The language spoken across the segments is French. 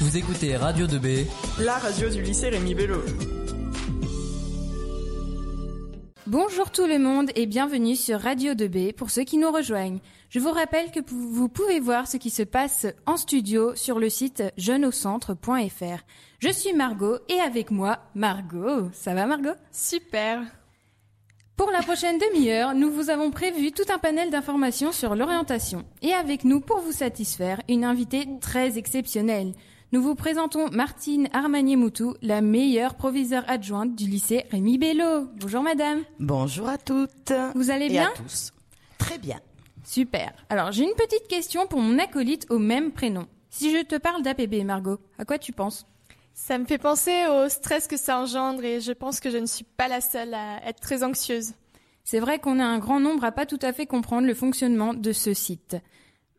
Vous écoutez Radio 2B, la radio du lycée Rémi Bello. Bonjour tout le monde et bienvenue sur Radio 2B pour ceux qui nous rejoignent. Je vous rappelle que vous pouvez voir ce qui se passe en studio sur le site jeuneaucentre.fr. Je suis Margot et avec moi Margot. Ça va Margot? Super. Pour la prochaine demi-heure, nous vous avons prévu tout un panel d'informations sur l'orientation. Et avec nous, pour vous satisfaire, une invitée très exceptionnelle. Nous vous présentons Martine Armanier-Moutou, la meilleure proviseure adjointe du lycée Rémi Bello. Bonjour madame. Bonjour à toutes. Vous allez bien Et à tous. Très bien. Super. Alors j'ai une petite question pour mon acolyte au même prénom. Si je te parle d'APB, Margot, à quoi tu penses? Ça me fait penser au stress que ça engendre et je pense que je ne suis pas la seule à être très anxieuse. C'est vrai qu'on a un grand nombre à pas tout à fait comprendre le fonctionnement de ce site.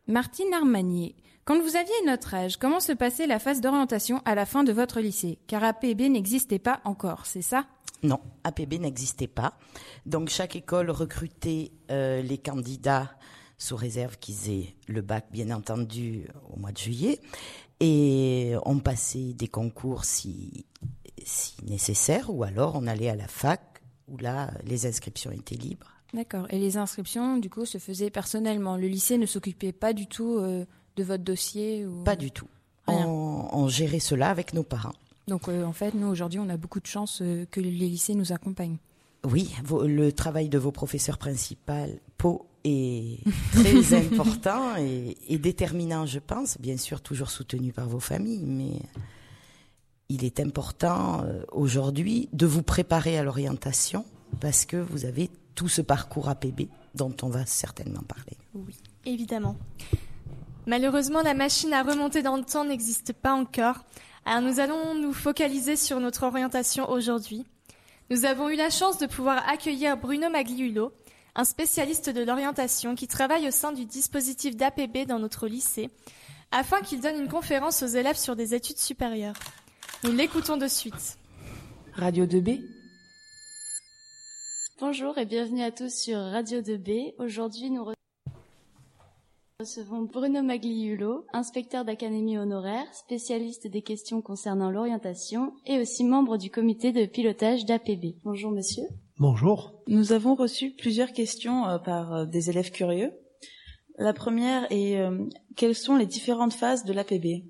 Martine Armanier, quand vous aviez notre âge, comment se passait la phase d'orientation à la fin de votre lycée? Car APB n'existait pas encore, c'est ça? Non, APB n'existait pas. Donc chaque école recrutait euh, les candidats sous réserve qu'ils aient le bac, bien entendu, au mois de juillet. Et on passait des concours si, si nécessaire, ou alors on allait à la fac, où là, les inscriptions étaient libres. D'accord. Et les inscriptions, du coup, se faisaient personnellement. Le lycée ne s'occupait pas du tout euh, de votre dossier ou... Pas du tout. On, on, gérait cela avec nos parents. Donc, euh, en fait, nous, aujourd'hui, on a beaucoup de chance euh, que les lycées nous accompagnent. Oui, vos, le travail de vos professeurs principaux est très important et, et, déterminant, je pense. Bien sûr, toujours soutenu par vos familles, mais il est important euh, aujourd'hui de vous préparer à l'orientation parce que vous avez tout ce parcours APB dont on va certainement parler. Oui, évidemment. Malheureusement, la machine à remonter dans le temps n'existe pas encore. Alors nous allons nous focaliser sur notre orientation aujourd'hui. Nous avons eu la chance de pouvoir accueillir Bruno Magliulo, un spécialiste de l'orientation qui travaille au sein du dispositif d'APB dans notre lycée, afin qu'il donne une conférence aux élèves sur des études supérieures. Nous l'écoutons de suite. Radio 2B Bonjour et bienvenue à tous sur Radio 2B. Aujourd'hui, nous recevons Bruno Magliulo, inspecteur d'académie honoraire, spécialiste des questions concernant l'orientation et aussi membre du comité de pilotage d'APB. Bonjour monsieur. Bonjour. Nous avons reçu plusieurs questions euh, par euh, des élèves curieux. La première est euh, quelles sont les différentes phases de l'APB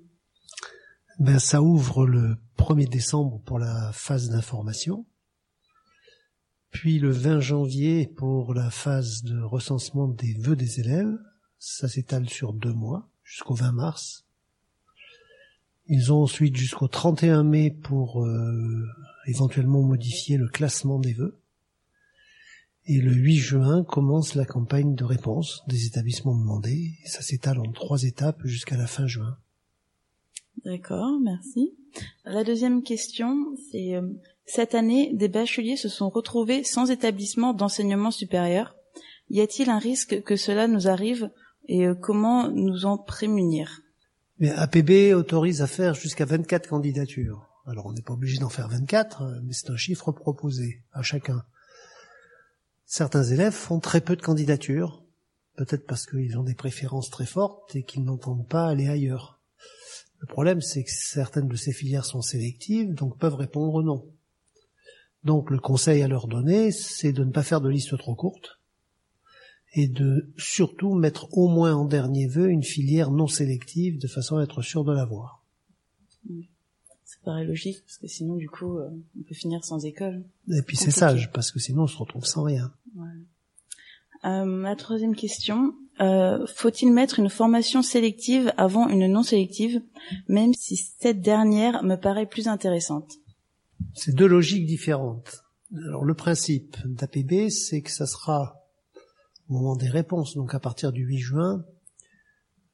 ben, Ça ouvre le 1er décembre pour la phase d'information, puis le 20 janvier pour la phase de recensement des vœux des élèves. Ça s'étale sur deux mois, jusqu'au 20 mars. Ils ont ensuite jusqu'au 31 mai pour euh, éventuellement modifier le classement des vœux. Et le 8 juin commence la campagne de réponse des établissements demandés. Ça s'étale en trois étapes jusqu'à la fin juin. D'accord, merci. La deuxième question, c'est euh, cette année, des bacheliers se sont retrouvés sans établissement d'enseignement supérieur. Y a-t-il un risque que cela nous arrive et euh, comment nous en prémunir? Mais APB autorise à faire jusqu'à 24 candidatures. Alors on n'est pas obligé d'en faire 24, mais c'est un chiffre proposé à chacun. Certains élèves font très peu de candidatures, peut-être parce qu'ils ont des préférences très fortes et qu'ils n'entendent pas aller ailleurs. Le problème, c'est que certaines de ces filières sont sélectives, donc peuvent répondre non. Donc le conseil à leur donner, c'est de ne pas faire de liste trop courte et de surtout mettre au moins en dernier vœu une filière non sélective de façon à être sûr de l'avoir. Ça paraît logique, parce que sinon, du coup, euh, on peut finir sans école. Et puis c'est sage, parce que sinon on se retrouve sans rien. Ouais. Euh, la troisième question, euh, faut-il mettre une formation sélective avant une non sélective, même si cette dernière me paraît plus intéressante? C'est deux logiques différentes. Alors le principe d'APB, c'est que ça sera moment des réponses, donc à partir du 8 juin,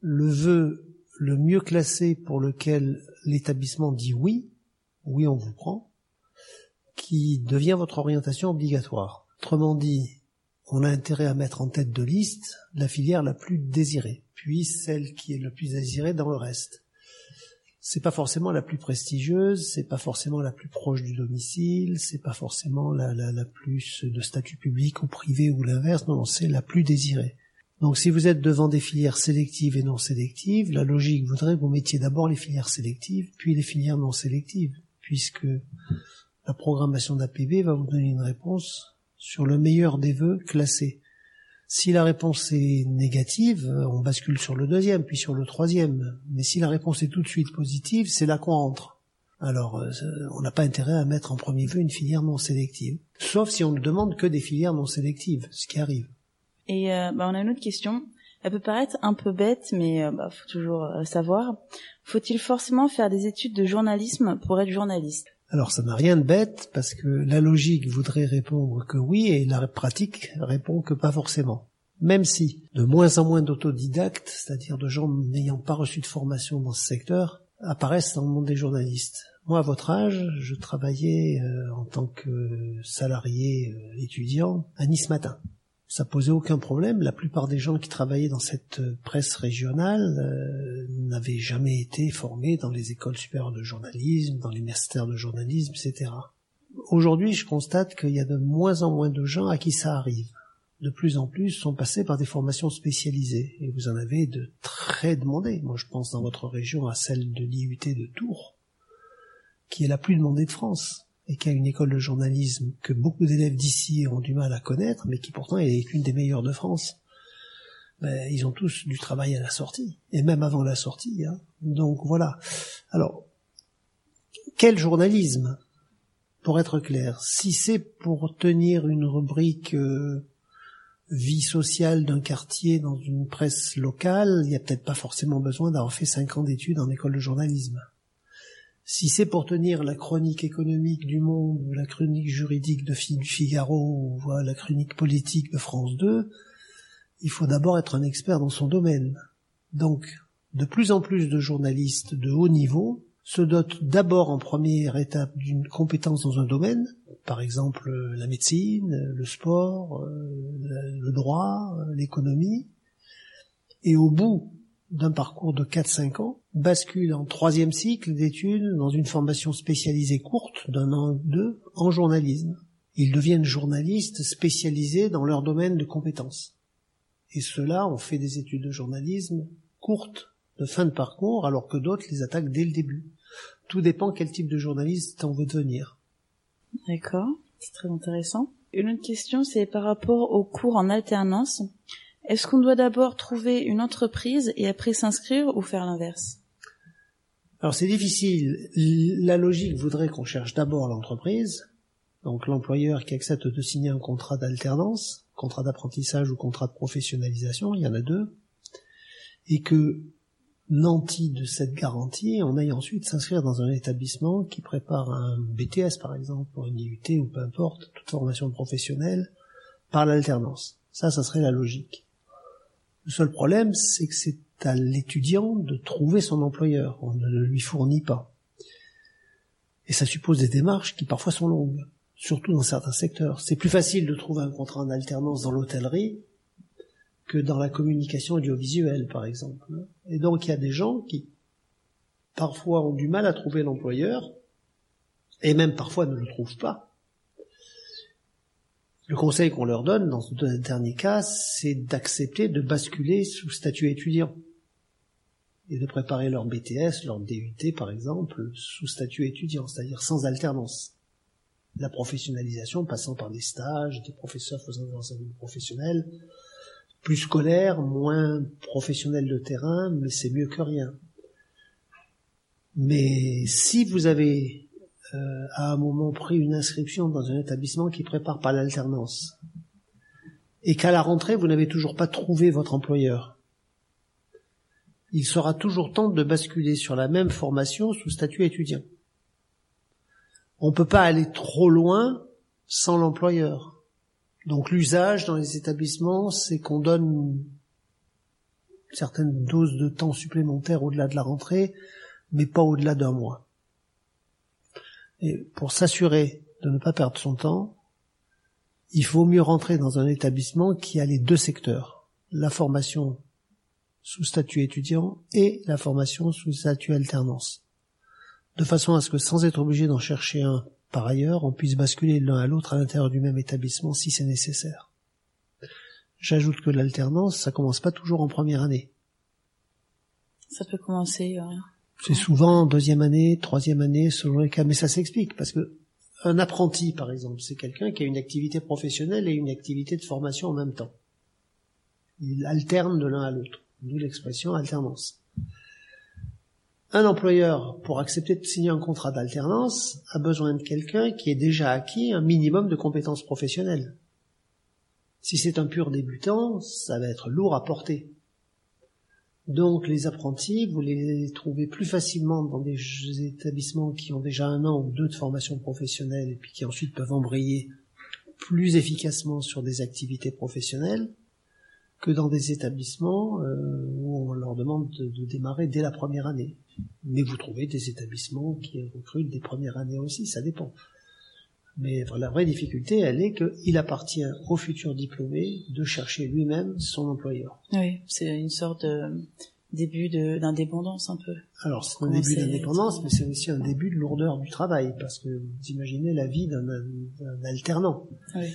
le vœu le mieux classé pour lequel l'établissement dit oui, oui on vous prend, qui devient votre orientation obligatoire. Autrement dit, on a intérêt à mettre en tête de liste la filière la plus désirée, puis celle qui est le plus désirée dans le reste. C'est pas forcément la plus prestigieuse, c'est pas forcément la plus proche du domicile, c'est pas forcément la, plus de statut public ou privé ou l'inverse, non, non c'est la plus désirée. Donc si vous êtes devant des filières sélectives et non sélectives, la logique voudrait que vous mettiez d'abord les filières sélectives, puis les filières non sélectives, puisque la programmation d'APB va vous donner une réponse sur le meilleur des vœux classés. Si la réponse est négative, on bascule sur le deuxième, puis sur le troisième. Mais si la réponse est tout de suite positive, c'est là qu'on entre. Alors, euh, on n'a pas intérêt à mettre en premier vœu une filière non sélective. Sauf si on ne demande que des filières non sélectives, ce qui arrive. Et euh, bah, on a une autre question. Elle peut paraître un peu bête, mais euh, bah, faut toujours euh, savoir. Faut-il forcément faire des études de journalisme pour être journaliste? Alors ça n'a rien de bête parce que la logique voudrait répondre que oui et la pratique répond que pas forcément. Même si de moins en moins d'autodidactes, c'est-à-dire de gens n'ayant pas reçu de formation dans ce secteur, apparaissent dans le monde des journalistes. Moi, à votre âge, je travaillais euh, en tant que salarié euh, étudiant à Nice Matin ça posait aucun problème. La plupart des gens qui travaillaient dans cette presse régionale euh, n'avaient jamais été formés dans les écoles supérieures de journalisme, dans les ministères de journalisme, etc. Aujourd'hui, je constate qu'il y a de moins en moins de gens à qui ça arrive. De plus en plus sont passés par des formations spécialisées. Et vous en avez de très demandées. Moi, je pense dans votre région à celle de l'IUT de Tours, qui est la plus demandée de France et qui une école de journalisme que beaucoup d'élèves d'ici ont du mal à connaître, mais qui pourtant est une des meilleures de France. Ben, ils ont tous du travail à la sortie, et même avant la sortie. Hein. Donc voilà. Alors, quel journalisme Pour être clair, si c'est pour tenir une rubrique euh, vie sociale d'un quartier dans une presse locale, il n'y a peut-être pas forcément besoin d'avoir fait cinq ans d'études en école de journalisme. Si c'est pour tenir la chronique économique du Monde, la chronique juridique de Figaro, ou la chronique politique de France 2, il faut d'abord être un expert dans son domaine. Donc, de plus en plus de journalistes de haut niveau se dotent d'abord en première étape d'une compétence dans un domaine, par exemple la médecine, le sport, le droit, l'économie, et au bout d'un parcours de 4-5 ans, basculent en troisième cycle d'études dans une formation spécialisée courte d'un an ou deux en journalisme. Ils deviennent journalistes spécialisés dans leur domaine de compétences. Et ceux-là ont fait des études de journalisme courtes, de fin de parcours, alors que d'autres les attaquent dès le début. Tout dépend quel type de journaliste on veut devenir. D'accord, c'est très intéressant. Une autre question, c'est par rapport aux cours en alternance. Est-ce qu'on doit d'abord trouver une entreprise et après s'inscrire ou faire l'inverse? Alors c'est difficile. La logique voudrait qu'on cherche d'abord l'entreprise, donc l'employeur qui accepte de signer un contrat d'alternance, contrat d'apprentissage ou contrat de professionnalisation, il y en a deux, et que nanti de cette garantie, on aille ensuite s'inscrire dans un établissement qui prépare un BTS par exemple, pour une IUT ou peu importe, toute formation professionnelle, par l'alternance. Ça, ça serait la logique. Le seul problème, c'est que c'est à l'étudiant de trouver son employeur. On ne le lui fournit pas. Et ça suppose des démarches qui parfois sont longues, surtout dans certains secteurs. C'est plus facile de trouver un contrat en alternance dans l'hôtellerie que dans la communication audiovisuelle, par exemple. Et donc il y a des gens qui parfois ont du mal à trouver l'employeur, et même parfois ne le trouvent pas. Le conseil qu'on leur donne dans ce dernier cas, c'est d'accepter de basculer sous statut étudiant et de préparer leur BTS, leur DUT par exemple, sous statut étudiant, c'est-à-dire sans alternance. La professionnalisation passant par des stages, des professeurs faisant des enseignements professionnels, plus scolaires, moins professionnels de terrain, mais c'est mieux que rien. Mais si vous avez euh, à un moment pris une inscription dans un établissement qui prépare pas l'alternance, et qu'à la rentrée, vous n'avez toujours pas trouvé votre employeur, il sera toujours temps de basculer sur la même formation sous statut étudiant. On ne peut pas aller trop loin sans l'employeur. Donc l'usage dans les établissements, c'est qu'on donne une certaine dose de temps supplémentaire au-delà de la rentrée, mais pas au-delà d'un mois. Et pour s'assurer de ne pas perdre son temps, il faut mieux rentrer dans un établissement qui a les deux secteurs, la formation sous statut étudiant et la formation sous statut alternance, de façon à ce que sans être obligé d'en chercher un par ailleurs, on puisse basculer l'un à l'autre à l'intérieur du même établissement si c'est nécessaire. J'ajoute que l'alternance, ça commence pas toujours en première année. Ça peut commencer. C'est souvent deuxième année, troisième année, selon les cas, mais ça s'explique parce que un apprenti, par exemple, c'est quelqu'un qui a une activité professionnelle et une activité de formation en même temps. Il alterne de l'un à l'autre, d'où l'expression alternance. Un employeur, pour accepter de signer un contrat d'alternance, a besoin de quelqu'un qui ait déjà acquis un minimum de compétences professionnelles. Si c'est un pur débutant, ça va être lourd à porter. Donc les apprentis, vous les trouvez plus facilement dans des établissements qui ont déjà un an ou deux de formation professionnelle et puis qui ensuite peuvent embrayer plus efficacement sur des activités professionnelles que dans des établissements euh, où on leur demande de, de, démarrer dès la première année. Mais vous trouvez des établissements qui recrutent des premières années aussi, ça dépend. Mais la vraie difficulté, elle est qu'il appartient au futur diplômé de chercher lui-même son employeur. Oui, c'est une sorte de début d'indépendance un peu. Alors c'est un début d'indépendance, mais c'est aussi un début de lourdeur du travail, parce que vous imaginez la vie d'un alternant. Oui.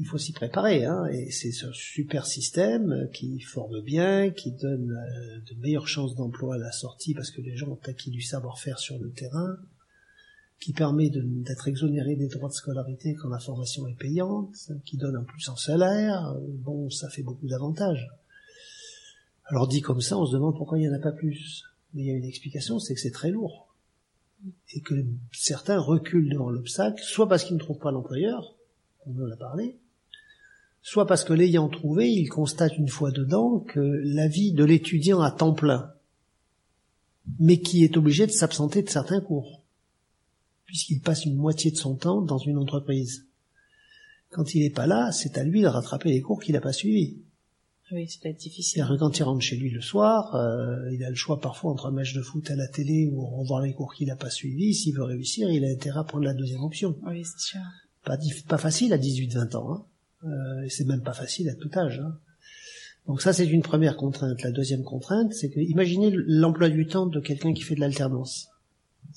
Il faut s'y préparer, hein, et c'est ce super système qui forme bien, qui donne euh, de meilleures chances d'emploi à la sortie, parce que les gens ont acquis du savoir-faire sur le terrain qui permet d'être exonéré des droits de scolarité quand la formation est payante, qui donne un plus en salaire, bon, ça fait beaucoup d'avantages. Alors dit comme ça, on se demande pourquoi il n'y en a pas plus. Mais il y a une explication, c'est que c'est très lourd. Et que certains reculent devant l'obstacle, soit parce qu'ils ne trouvent pas l'employeur, on en a parlé, soit parce que l'ayant trouvé, ils constatent une fois dedans que la vie de l'étudiant à temps plein, mais qui est obligé de s'absenter de certains cours puisqu'il passe une moitié de son temps dans une entreprise. Quand il n'est pas là, c'est à lui de rattraper les cours qu'il n'a pas suivis. Oui, c'est pas difficile. quand il rentre chez lui le soir, euh, il a le choix parfois entre un match de foot à la télé ou revoir les cours qu'il n'a pas suivis. S'il veut réussir, il a intérêt à prendre la deuxième option. Oui, c'est sûr. Pas, pas facile à 18-20 ans. Hein. Euh, c'est même pas facile à tout âge. Hein. Donc ça, c'est une première contrainte. La deuxième contrainte, c'est que imaginez l'emploi du temps de quelqu'un qui fait de l'alternance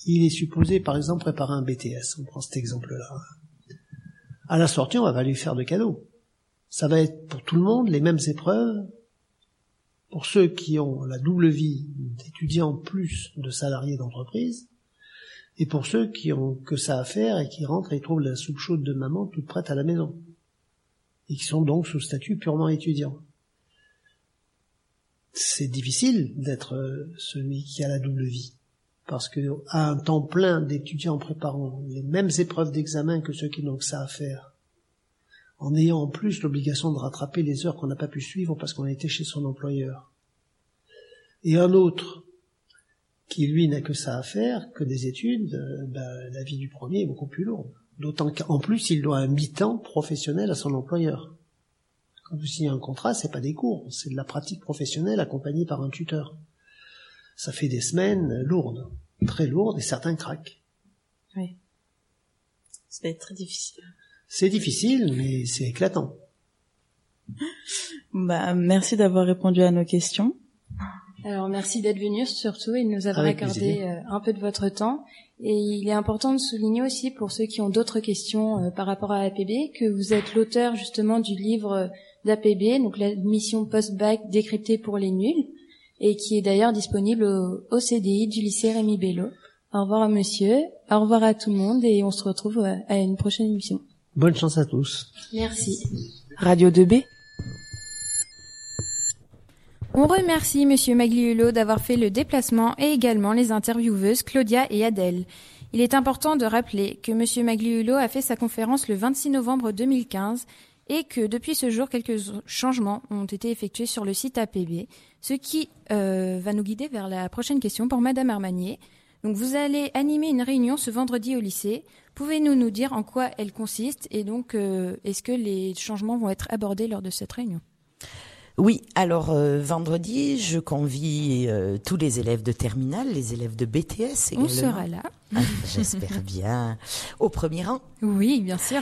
il est supposé, par exemple, préparer un BTS. On prend cet exemple-là. À la sortie, on va lui faire de cadeaux. Ça va être pour tout le monde les mêmes épreuves. Pour ceux qui ont la double vie d'étudiants plus de salariés d'entreprise, et pour ceux qui ont que ça à faire et qui rentrent et trouvent la soupe chaude de maman toute prête à la maison, et qui sont donc sous statut purement étudiant. C'est difficile d'être celui qui a la double vie parce que à un temps plein d'étudiants préparant les mêmes épreuves d'examen que ceux qui n'ont que ça à faire, en ayant en plus l'obligation de rattraper les heures qu'on n'a pas pu suivre parce qu'on a été chez son employeur, et un autre qui lui n'a que ça à faire, que des études, euh, ben, la vie du premier est beaucoup plus lourde. D'autant qu'en plus il doit un mi-temps professionnel à son employeur. Quand vous signez un contrat, c'est pas des cours, c'est de la pratique professionnelle accompagnée par un tuteur. Ça fait des semaines lourdes très lourde et certains craquent. Oui. Ça va être très difficile. C'est difficile, mais c'est éclatant. Bah, merci d'avoir répondu à nos questions. Alors merci d'être venu surtout et de nous avoir accordé euh, un peu de votre temps. Et il est important de souligner aussi pour ceux qui ont d'autres questions euh, par rapport à APB que vous êtes l'auteur justement du livre d'APB, donc la mission post-bac décryptée pour les nuls et qui est d'ailleurs disponible au, CDI du lycée Rémi Bello. Au revoir à monsieur, au revoir à tout le monde et on se retrouve euh, à une prochaine émission. Bonne chance à tous. Merci. Radio 2B. On remercie Monsieur Magliulo d'avoir fait le déplacement et également les intervieweuses Claudia et Adèle. Il est important de rappeler que Monsieur Magliulo a fait sa conférence le 26 novembre 2015 et que depuis ce jour, quelques changements ont été effectués sur le site APB, ce qui euh, va nous guider vers la prochaine question pour Madame Armanier. Donc vous allez animer une réunion ce vendredi au lycée. Pouvez-nous nous dire en quoi elle consiste et donc euh, est-ce que les changements vont être abordés lors de cette réunion? Oui, alors euh, vendredi, je convie euh, tous les élèves de terminale, les élèves de BTS également. On sera là. Ah, j'espère bien. Au premier rang. Oui, bien sûr.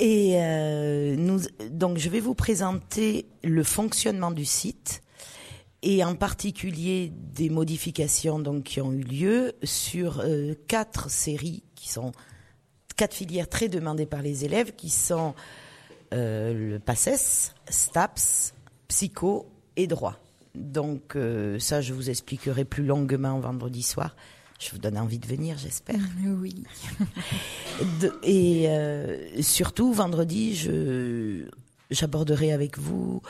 Et euh, nous, donc, je vais vous présenter le fonctionnement du site et en particulier des modifications donc qui ont eu lieu sur quatre séries qui sont quatre filières très demandées par les élèves qui sont le PACES, STAPS, psycho et droit. Donc euh, ça, je vous expliquerai plus longuement vendredi soir. Je vous donne envie de venir, j'espère. Oui. De- et euh, surtout, vendredi, je j'aborderai avec vous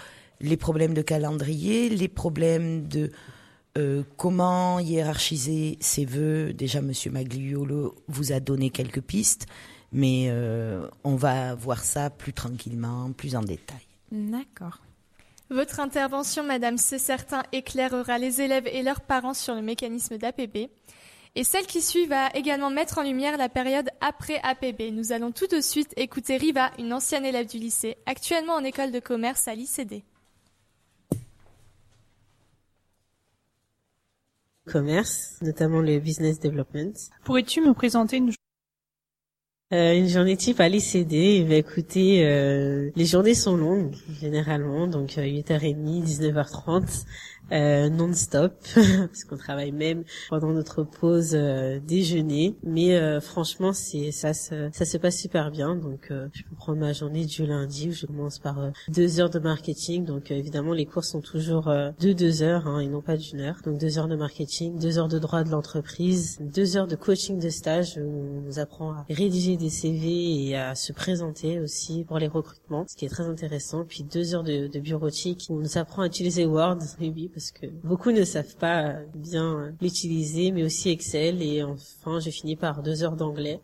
les problèmes de calendrier, les problèmes de euh, comment hiérarchiser ses vœux. Déjà, Monsieur Magliolo vous a donné quelques pistes, mais on va voir ça plus tranquillement, plus en détail. D'accord. Votre intervention, Madame, c'est certain, éclairera les élèves et leurs parents sur le mécanisme d'APB. Et celle qui suit va également mettre en lumière la période après APB. Nous allons tout de suite écouter Riva, une ancienne élève du lycée, actuellement en école de commerce à l'ICD. commerce, notamment le business development. Pourrais-tu me présenter une Euh, une journée type à l'ICD, eh bien, écoutez, euh, les journées sont longues généralement, donc euh, 8h30, 19h30, euh, non-stop, parce qu'on travaille même pendant notre pause euh, déjeuner. Mais euh, franchement, c'est ça, se, ça se passe super bien. Donc, euh, je peux prendre ma journée du lundi où je commence par euh, deux heures de marketing. Donc, évidemment, les cours sont toujours de deux heures hein, et non pas d'une heure. Donc, deux heures de marketing, deux heures de droit de l'entreprise, deux heures de coaching de stage où on nous apprend à rédiger des CV et à se présenter aussi pour les recrutements, ce qui est très intéressant. Puis deux heures de, de bureautique où on nous apprend à utiliser Word, oui, parce que beaucoup ne savent pas bien l'utiliser, mais aussi Excel. Et enfin, j'ai fini par deux heures d'anglais.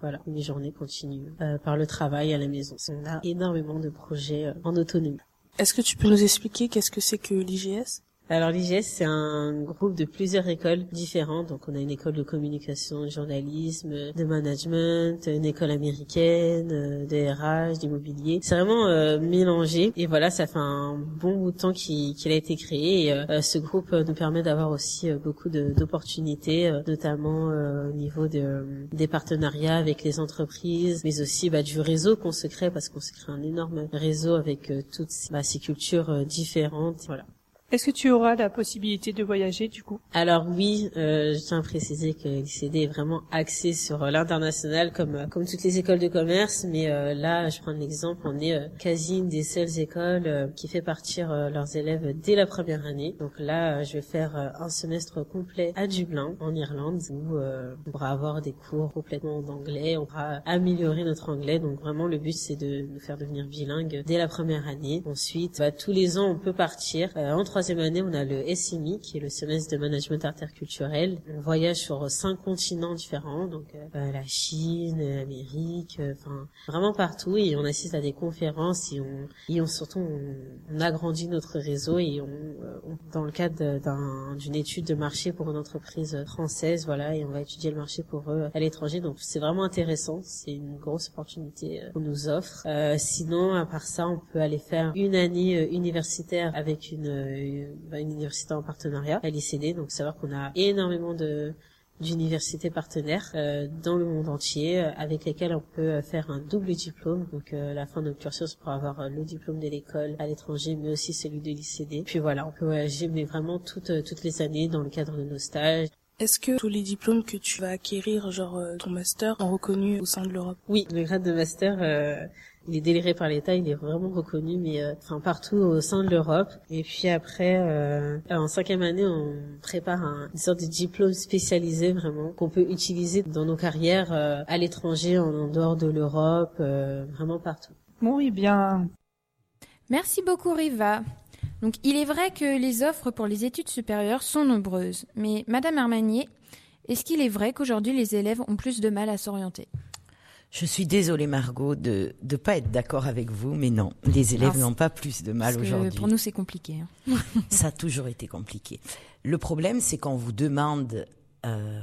Voilà, mes journées continuent euh, par le travail à la maison. On a énormément de projets euh, en autonomie. Est-ce que tu peux nous expliquer qu'est-ce que c'est que l'IGS? Alors l'IGS, c'est un groupe de plusieurs écoles différentes. Donc on a une école de communication, de journalisme, de management, une école américaine, euh, de RH, d'immobilier. C'est vraiment euh, mélangé. Et voilà, ça fait un bon bout de temps qu'il a été créé. Et euh, ce groupe nous permet d'avoir aussi beaucoup d'opportunités, notamment au niveau de, des partenariats avec les entreprises, mais aussi bah, du réseau qu'on se crée parce qu'on se crée un énorme réseau avec toutes ces, bah, cultures différentes. Voilà. Est-ce que tu auras la possibilité de voyager du coup? Alors oui, euh, je tiens à préciser que l'ICD est vraiment axé sur euh, l'international comme euh, comme toutes les écoles de commerce, mais euh, là, je prends l'exemple, on est quasi une des seules écoles qui fait partir leurs élèves dès la première année. Donc là, je vais faire un semestre complet à Dublin, en Irlande, où on pourra avoir des cours complètement en anglais, on pourra améliorer notre anglais. Donc vraiment, le but c'est de nous faire devenir bilingue dès la première année. Ensuite, bah, tous les ans, on peut partir. En troisième année, on a le SMI, qui est le semestre de management interculturel. On voyage sur cinq continents différents, donc euh, euh, la Chine, l'Amérique, euh, enfin vraiment partout. Et on assiste à des conférences et on, et on surtout on, agrandit notre réseau et on, dans le cadre d'un- d'une étude de marché pour une entreprise française, voilà, et on va étudier le marché pour eux à l'étranger. Donc c'est vraiment intéressant, c'est une grosse opportunité qu'on nous offre. Sinon, à part ça, on peut aller faire une année universitaire avec une, bah, une université en partenariat. l'ICD. Donc savoir qu'on a énormément de d'universités partenaires euh, dans le monde entier euh, avec lesquelles on peut euh, faire un double diplôme. Donc euh, la fin de notre cursus pour avoir euh, le diplôme de l'école à l'étranger mais aussi celui de l'ICD puis voilà on peut voyager mais vraiment toutes euh, toutes les années dans le cadre de nos stages. Est-ce que tous les diplômes que tu vas acquérir, genre euh, ton master, sont reconnus au sein de l'Europe? Oui, le grade de master, euh, il est délivré par l'État, il est vraiment reconnu, mais euh, enfin partout au sein de l'Europe. Et puis après, euh, en cinquième année, on prépare un, une sorte de diplôme spécialisé vraiment qu'on peut utiliser dans nos carrières euh, à l'étranger, en, en dehors de l'Europe, euh, vraiment partout. Bon, eh bien, Merci beaucoup Riva. Donc il est vrai que les offres pour les études supérieures sont nombreuses, mais Madame Armanier, est-ce qu'il est vrai qu'aujourd'hui les élèves ont plus de mal à s'orienter? Je suis désolée Margot de ne pas être d'accord avec vous, mais non, les élèves Alors, n'ont pas plus de mal aujourd'hui. pour nous c'est compliqué. hein. Ça a toujours été compliqué. Le problème, c'est qu'on vous demande euh,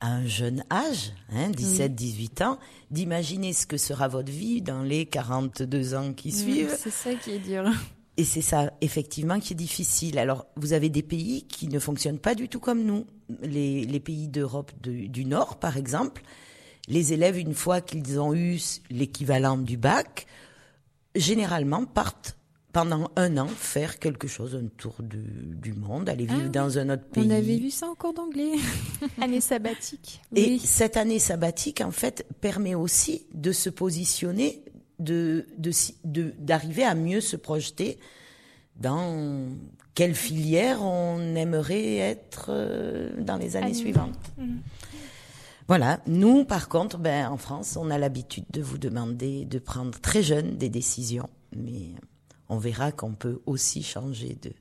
à un jeune âge, hein, 17-18 ans, d'imaginer ce que sera votre vie dans les 42 ans qui suivent. C'est ça qui est dur. Et c'est ça, effectivement, qui est difficile. Alors, vous avez des pays qui ne fonctionnent pas du tout comme nous. Les, les pays d'Europe du, du Nord, par exemple, les élèves, une fois qu'ils ont eu l'équivalent du bac, généralement partent pendant un an faire quelque chose, un tour du, du monde, aller vivre Ah dans un autre pays. On avait vu ça en cours d'anglais. Année sabbatique. Et Oui. cette année sabbatique, en fait, permet aussi de se positionner de d'arriver à mieux se projeter dans quelle filière on aimerait être euh, dans les années suivantes. Mhm. Voilà. Nous, par contre, ben, en France, on a l'habitude de vous demander de prendre très jeune des décisions, mais on verra qu'on peut aussi changer de,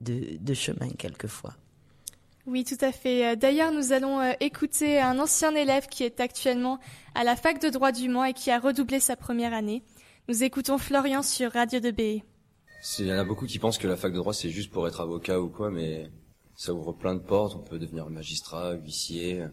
de, de chemin quelquefois. Oui, tout à fait. Euh, d'ailleurs, nous allons euh, écouter un ancien élève qui est actuellement à la fac de droit du Mans et qui a redoublé sa première année. Nous écoutons Florian sur Radio de b Il y en a beaucoup qui pensent que la fac de droit c'est juste pour être avocat ou quoi, mais ça ouvre plein de portes. On peut devenir magistrat, huissier.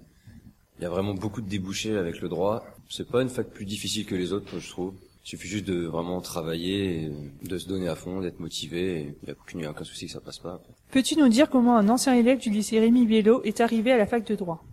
Il y a vraiment beaucoup de débouchés avec le droit. C'est pas une fac plus difficile que les autres, je trouve. Il suffit juste de vraiment travailler, de se donner à fond, d'être motivé. Il n'y a aucun souci que ça passe pas. Peux-tu nous dire comment un ancien élève du lycée Rémi Biello est arrivé à la fac de droit?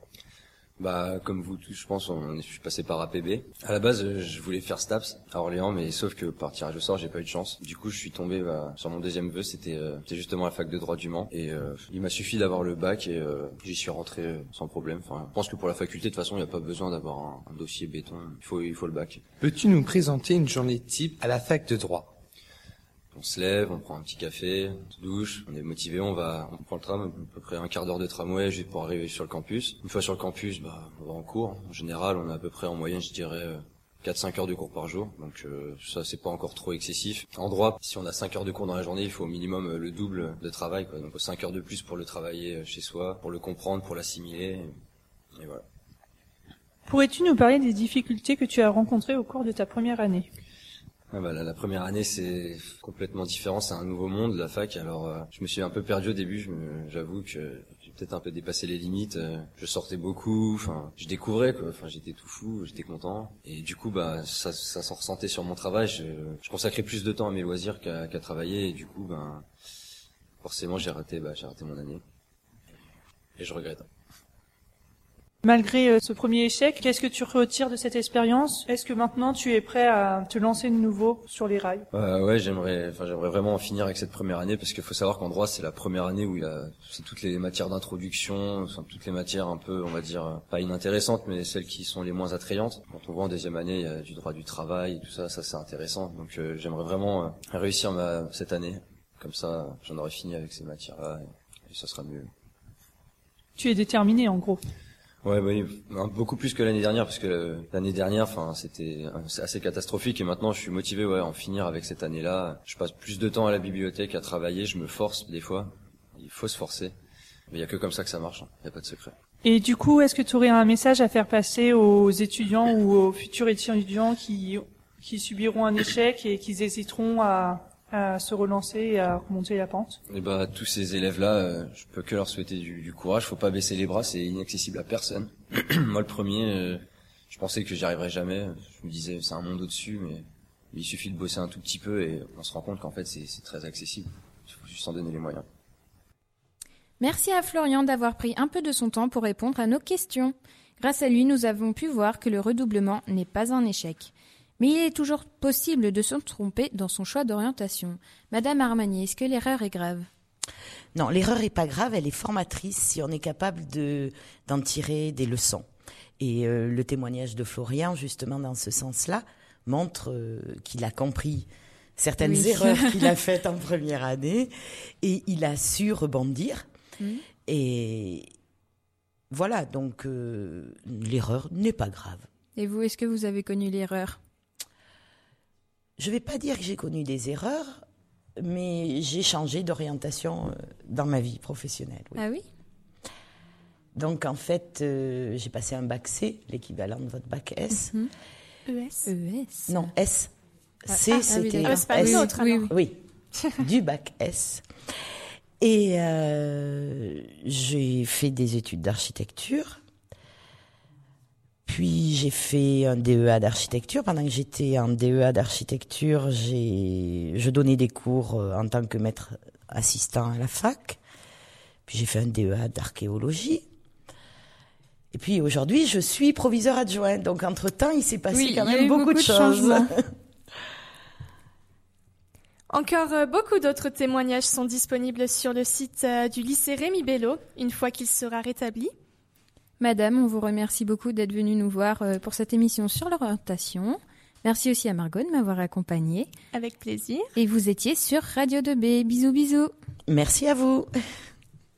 Bah, comme vous tous, je pense, on, je suis passé par APB. À la base, je voulais faire STAPS à Orléans, mais sauf que par tirage au sort, j'ai pas eu de chance. Du coup, je suis tombé bah, sur mon deuxième vœu, c'était euh, justement la fac de droit du Mans. Et euh, il m'a suffi d'avoir le bac et euh, j'y suis rentré euh, sans problème. Enfin, je pense que pour la faculté, de toute façon, il n'y a pas besoin d'avoir un, un, dossier béton. Il faut, il faut le bac. Peux-tu nous présenter une journée type à la fac de droit? On se lève, on prend un petit café, on se douche, on est motivé, on va, on prend le tram, à peu près un quart d'heure de tramway juste pour arriver sur le campus. Une fois sur le campus, bah, on va en cours. En général, on a à peu près en moyenne, je dirais, 4-5 heures de cours par jour, donc euh, ça c'est pas encore trop excessif. En droit, si on a 5 heures de cours dans la journée, il faut au minimum euh, le double de travail, quoi. donc 5 heures de plus pour le travailler euh, chez soi, pour le comprendre, pour l'assimiler, et voilà. Pourrais-tu nous parler des difficultés que tu as rencontrées au cours de ta première année? Ah bah, la, première année c'est complètement différent, c'est un nouveau monde la fac. Alors euh, je me suis un peu perdu au début, j'avoue que j'ai peut-être un peu dépassé les limites. Euh, je sortais beaucoup, enfin je découvrais quoi, enfin j'étais tout fou, j'étais content. Et du coup bah ça, ça s'en ressentait sur mon travail. Je, consacrais plus de temps à mes loisirs qu'à travailler et du coup ben forcément j'ai raté bah j'ai raté mon année et je regrette. Malgré euh, ce premier échec, qu'est-ce que tu retires de cette expérience? Est-ce que maintenant tu es prêt à te lancer de nouveau sur les rails? Euh, Ouais, j'aimerais, enfin j'aimerais vraiment en finir avec cette première année parce qu'il faut savoir qu'en droit c'est la première année où il y a c'est toutes les matières d'introduction, enfin, toutes les matières un peu, on va dire, pas inintéressantes, mais celles qui sont les moins attrayantes. Quand on voit en deuxième année, il y a du droit du travail, et tout ça, ça c'est intéressant. Donc euh, j'aimerais vraiment euh, réussir ma cette année, comme ça j'en aurais fini avec ces matières-là et, et ça sera mieux. Tu es déterminé en gros. Ouais, oui, beaucoup plus que l'année dernière, parce que l'année dernière, enfin, c'était assez catastrophique, et maintenant, je suis motivé, ouais, à en finir avec cette année-là. Je passe plus de temps à la bibliothèque, à travailler, je me force des fois. Il faut se forcer, mais il y a que comme ça que ça marche. Il hein. n'y a pas de secret. Et du coup, est-ce que tu aurais un message à faire passer aux étudiants ou aux futurs étudiants qui qui subiront un échec et qui hésiteront à à se relancer et à remonter la pente? Et eh bah tous ces élèves-là, euh, je peux que leur souhaiter du, du, courage. Faut pas baisser les bras, c'est inaccessible à personne. Moi le premier, euh, je pensais que j'y arriverais jamais. Je me disais c'est un monde au-dessus, mais, il suffit de bosser un tout petit peu et on se rend compte qu'en fait c'est très accessible. Il faut juste s'en donner les moyens. Merci à Florian d'avoir pris un peu de son temps pour répondre à nos questions. Grâce à lui, nous avons pu voir que le redoublement n'est pas un échec. Mais il est toujours possible de se tromper dans son choix d'orientation. Madame Armani, est-ce que l'erreur est grave? Non, l'erreur est pas grave, elle est formatrice si on est capable de d'en tirer des leçons. Et euh, le témoignage de Florian, justement dans ce sens-là, montre euh, qu'il a compris certaines erreurs qu'il a faites en première année et il a su rebondir. Mmh. Et voilà, donc euh, l'erreur n'est pas grave. Et vous, est-ce que vous avez connu l'erreur? Je ne vais pas dire que j'ai connu des erreurs, mais j'ai changé d'orientation euh, dans ma vie professionnelle. Ah oui? Donc en fait, euh, j'ai passé un bac C, l'équivalent de votre bac S. Mhm. ES ES Non, S. Ah, C, ah, c'était ah, pas S. Autre, oui, oui. du bac S. Et euh, j'ai fait des études d'architecture. Puis j'ai fait un DEA d'architecture. Pendant que j'étais en DEA d'architecture, j'ai, je donnais des cours euh, en tant que maître assistant à la fac. Puis j'ai fait un DEA d'archéologie. Et puis aujourd'hui, je suis proviseur adjoint. Donc entre-temps, il s'est passé quand même beaucoup, de, choses. Encore euh, beaucoup d'autres témoignages sont disponibles sur le site euh, du lycée Rémi Bello, une fois qu'il sera rétabli. Madame, on vous remercie beaucoup d'être venue nous voir euh, pour cette émission sur l'orientation. Merci aussi à Margot de m'avoir accompagnée. Avec plaisir. Et vous étiez sur Radio 2B. Bisous bisous. Merci à vous.